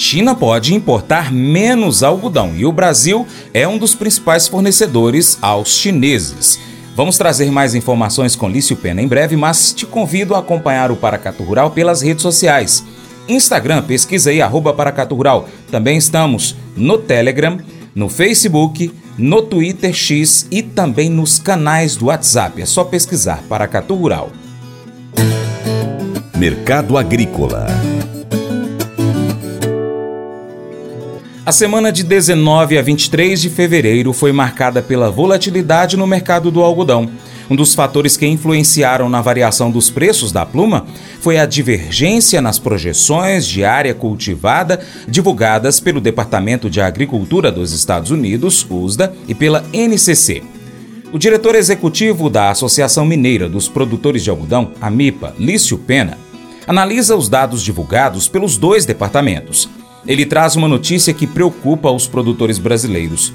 China pode importar menos algodão e o Brasil é um dos principais fornecedores aos chineses. Vamos trazer mais informações com Lício Pena em breve, mas te convido a acompanhar o Paracatu Rural pelas redes sociais. Instagram, pesquisa aí, arroba Paracatu Rural. Também estamos no Telegram, no Facebook, no Twitter X e também nos canais do WhatsApp. É só pesquisar Paracatu Rural. Mercado Agrícola A semana de 19 a 23 de fevereiro foi marcada pela volatilidade no mercado do algodão. Um dos fatores que influenciaram na variação dos preços da pluma foi a divergência nas projeções de área cultivada divulgadas pelo Departamento de Agricultura dos Estados Unidos, USDA, e pela NCC. O diretor executivo da Associação Mineira dos Produtores de Algodão, a MIPA, Lício Pena, analisa os dados divulgados pelos dois departamentos ele traz uma notícia que preocupa os produtores brasileiros.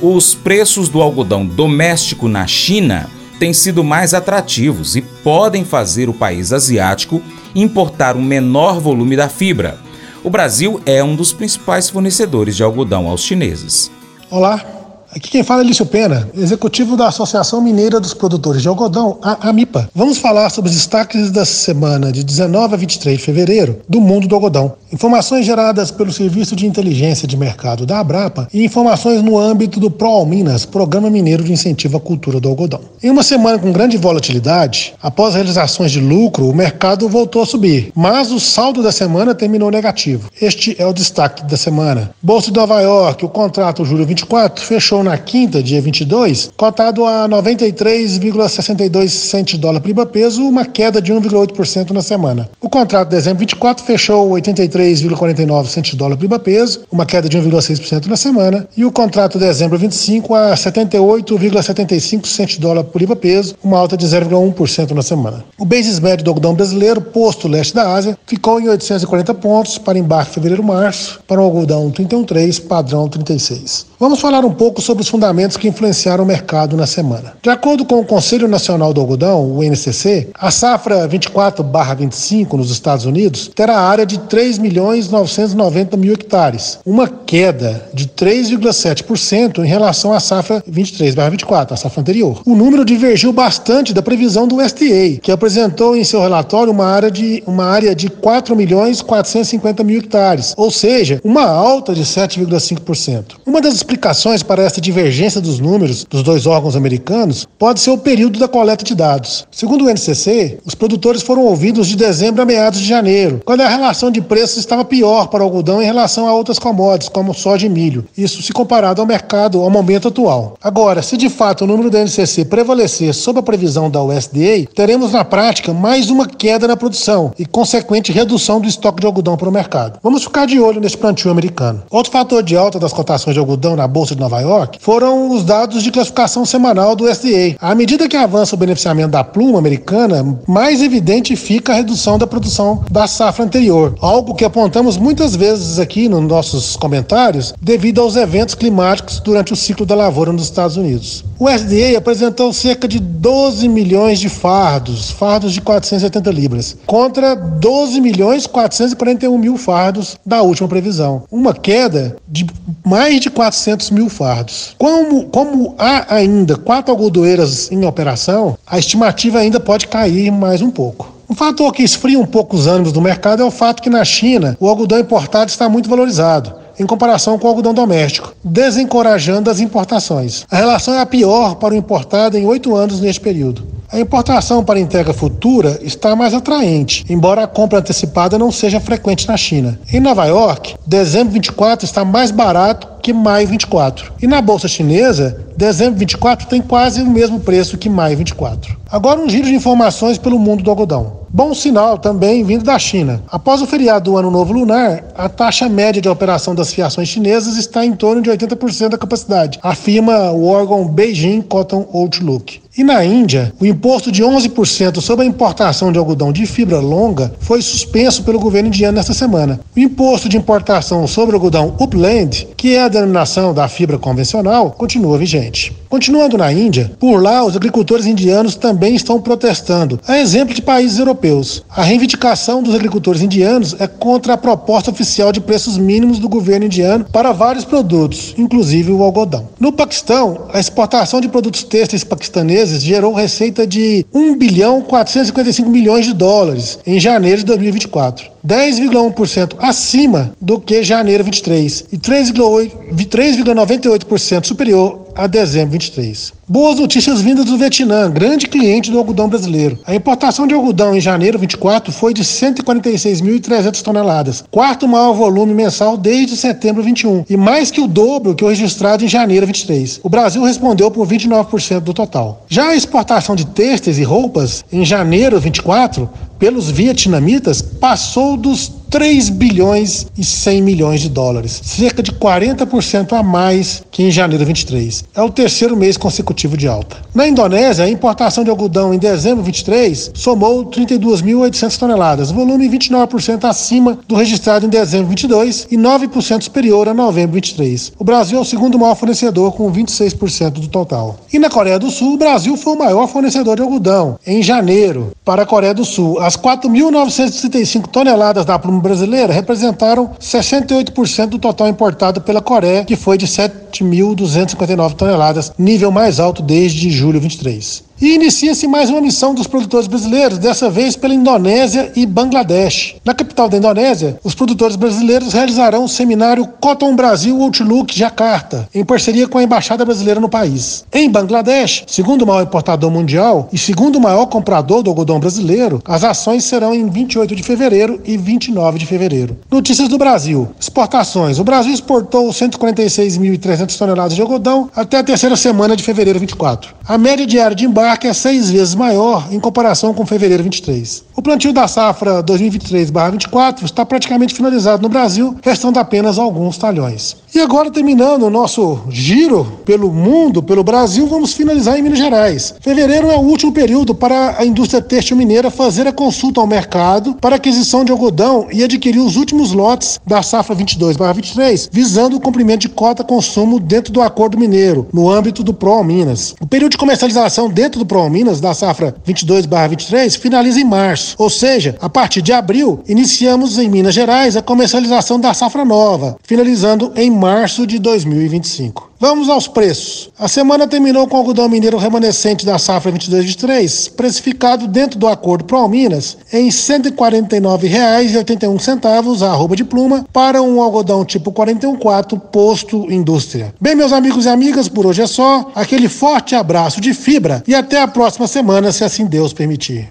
Os preços do algodão doméstico na China têm sido mais atrativos e podem fazer o país asiático importar um menor volume da fibra. O Brasil é um dos principais fornecedores de algodão aos chineses. Olá, Aqui quem fala é Lício Pena, executivo da Associação Mineira dos Produtores de Algodão, a AMIPA. Vamos falar sobre os destaques da semana de 19 a 23 de fevereiro do mundo do algodão. Informações geradas pelo Serviço de Inteligência de Mercado da Abrapa e informações no âmbito do ProAlminas, Programa Mineiro de Incentivo à Cultura do Algodão. Em uma semana com grande volatilidade, após realizações de lucro, o mercado voltou a subir, mas o saldo da semana terminou negativo. Este é o destaque da semana. Bolsa de Nova York, o contrato julho 24 fechou na quinta, dia 22, cotado a 93,62 centes de dólar por libra peso, uma queda de 1,8% na semana. O contrato de dezembro 24 fechou 83,49 centes de dólar por libra peso, uma queda de 1,6% na semana, e o contrato de dezembro 25 a 78,75 centes de dólar por libra peso, uma alta de 0,1% na semana. O basis médio do algodão brasileiro, posto leste da Ásia, ficou em 840 pontos para embarque fevereiro-março, para o algodão 31,3, padrão 36. Vamos falar um pouco sobre os fundamentos que influenciaram o mercado na semana. De acordo com o Conselho Nacional do Algodão, o NCC, a safra 24/25 nos Estados Unidos terá área de 3 milhões 990 mil hectares, uma queda de 3,7% em relação à safra 23/24, a safra anterior. O número divergiu bastante da previsão do USDA, que apresentou em seu relatório uma área de uma área de 4 milhões 450 mil hectares, ou seja, uma alta de 7,5%. Uma das explicações para essa divergência dos números dos dois órgãos americanos pode ser o período da coleta de dados. Segundo o NCC, os produtores foram ouvidos de dezembro a meados de janeiro, quando a relação de preços estava pior para o algodão em relação a outras commodities, como soja e milho. Isso se comparado ao mercado ao momento atual. Agora, se de fato o número do NCC prevalecer sob a previsão da USDA, teremos na prática mais uma queda na produção e consequente redução do estoque de algodão para o mercado. Vamos ficar de olho nesse plantio americano. Outro fator de alta das cotações de algodão na Bolsa de Nova York foram os dados de classificação semanal do USDA. À medida que avança o beneficiamento da pluma americana, mais evidente fica a redução da produção da safra anterior, algo que apontamos muitas vezes aqui nos nossos comentários devido aos eventos climáticos durante o ciclo da lavoura nos Estados Unidos. O USDA apresentou cerca de 12 milhões de fardos, fardos de 470 libras, contra 12 milhões 441 mil fardos da última previsão, uma queda de mais de 400 mil fardos. Como, como há ainda quatro algodoeiras em operação, a estimativa ainda pode cair mais um pouco. Um fator que esfria um pouco os ânimos do mercado é o fato que na China o algodão importado está muito valorizado em comparação com o algodão doméstico, desencorajando as importações. A relação é a pior para o importado em oito anos neste período. A importação para entrega futura está mais atraente, embora a compra antecipada não seja frequente na China. Em Nova York, dezembro 24 está mais barato que maio 24. E na bolsa chinesa, dezembro 24 tem quase o mesmo preço que maio 24. Agora um giro de informações pelo mundo do algodão. Bom sinal também vindo da China. Após o feriado do Ano Novo Lunar, a taxa média de operação das fiações chinesas está em torno de 80% da capacidade, afirma o órgão Beijing Cotton Outlook. E na Índia, o imposto de 11% sobre a importação de algodão de fibra longa foi suspenso pelo governo indiano nesta semana. O imposto de importação sobre algodão upland, que é a denominação da fibra convencional, continua vigente. Continuando na Índia, por lá os agricultores indianos também estão protestando, a exemplo de países europeus. A reivindicação dos agricultores indianos é contra a proposta oficial de preços mínimos do governo indiano para vários produtos, inclusive o algodão. No Paquistão, a exportação de produtos têxteis paquistaneses gerou receita de 1 bilhão 455 milhões de dólares em janeiro de 2024. 10,1% acima do que janeiro 23 e 3,98% superior a dezembro 23. Boas notícias vindas do Vietnã, grande cliente do algodão brasileiro. A importação de algodão em janeiro 24 foi de 146.300 toneladas, quarto maior volume mensal desde setembro 21 e mais que o dobro que o registrado em janeiro 23. O Brasil respondeu por 29% do total. Já a exportação de têxteis e roupas em janeiro 24 pelos vietnamitas passou dos 3 bilhões e 100 milhões de dólares, cerca de 40% a mais que em janeiro 23. É o terceiro mês consecutivo de alta. Na Indonésia, a importação de algodão em dezembro 23 somou 32.800 toneladas, volume 29% acima do registrado em dezembro 22 e 9% superior a novembro 23. O Brasil é o segundo maior fornecedor com 26% do total. E na Coreia do Sul, o Brasil foi o maior fornecedor de algodão em janeiro para a Coreia do Sul. As 4.935 toneladas da pluma brasileira representaram 68% do total importado pela Coreia, que foi de 7.259 toneladas, nível mais alto desde julho 23. E inicia-se mais uma missão dos produtores brasileiros, dessa vez pela Indonésia e Bangladesh. Na capital da Indonésia, os produtores brasileiros realizarão o seminário Cotton Brasil Outlook Jakarta, em parceria com a Embaixada Brasileira no país. Em Bangladesh, segundo maior importador mundial e segundo maior comprador do algodão brasileiro, as ações serão em 28 de fevereiro e 29 de fevereiro. Notícias do Brasil. Exportações. O Brasil exportou 146.300 toneladas de algodão até a terceira semana de fevereiro 24. A média diária de embarque que é seis vezes maior em comparação com fevereiro 23. O plantio da safra 2023-24 está praticamente finalizado no Brasil, restando apenas alguns talhões. E agora, terminando o nosso giro pelo mundo, pelo Brasil, vamos finalizar em Minas Gerais. Fevereiro é o último período para a indústria têxtil mineira fazer a consulta ao mercado para aquisição de algodão e adquirir os últimos lotes da safra 22-23, visando o cumprimento de cota consumo dentro do Acordo Mineiro, no âmbito do PRO Minas. O período de comercialização dentro do PRO Minas da safra 22-23 finaliza em março, ou seja, a partir de abril, iniciamos em Minas Gerais a comercialização da safra nova, finalizando em março de 2025. Vamos aos preços. A semana terminou com o algodão mineiro remanescente da safra 22-23, precificado dentro do acordo Pro Minas em R$ 149,81 a arroba de pluma para um algodão tipo 41,4 posto indústria. Bem, meus amigos e amigas, por hoje é só. Aquele forte abraço de fibra e até a próxima semana, se assim Deus permitir.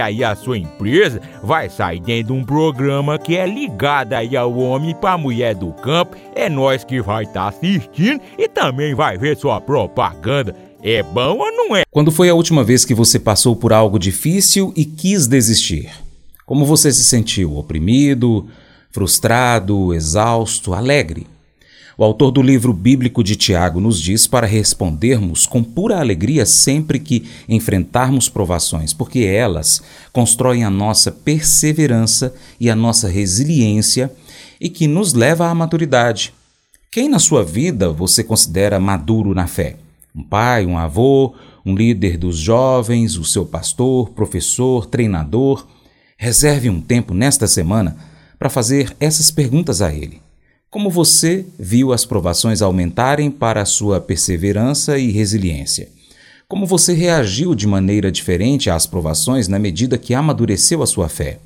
aí a sua empresa vai sair dentro de um programa que é ligado aí ao homem para mulher do campo. É nós que vai estar tá assistindo e também vai ver sua propaganda. É bom ou não é? Quando foi a última vez que você passou por algo difícil e quis desistir? Como você se sentiu? Oprimido, frustrado, exausto, alegre? O autor do livro bíblico de Tiago nos diz para respondermos com pura alegria sempre que enfrentarmos provações, porque elas constroem a nossa perseverança e a nossa resiliência e que nos leva à maturidade. Quem na sua vida você considera maduro na fé? Um pai, um avô, um líder dos jovens, o seu pastor, professor, treinador? Reserve um tempo nesta semana para fazer essas perguntas a ele. Como você viu as provações aumentarem para a sua perseverança e resiliência? Como você reagiu de maneira diferente às provações na medida que amadureceu a sua fé?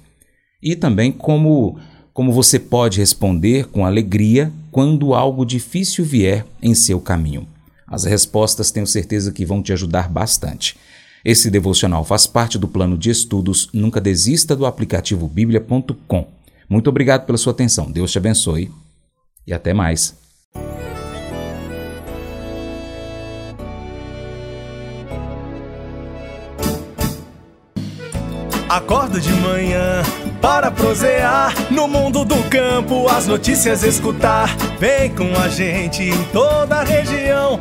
E também como como você pode responder com alegria quando algo difícil vier em seu caminho. As respostas tenho certeza que vão te ajudar bastante. Esse devocional faz parte do plano de estudos Nunca Desista do aplicativo bíblia.com. Muito obrigado pela sua atenção. Deus te abençoe e até mais. Acordo de manhã para prosear no mundo do campo, as notícias escutar. Vem com a gente em toda a região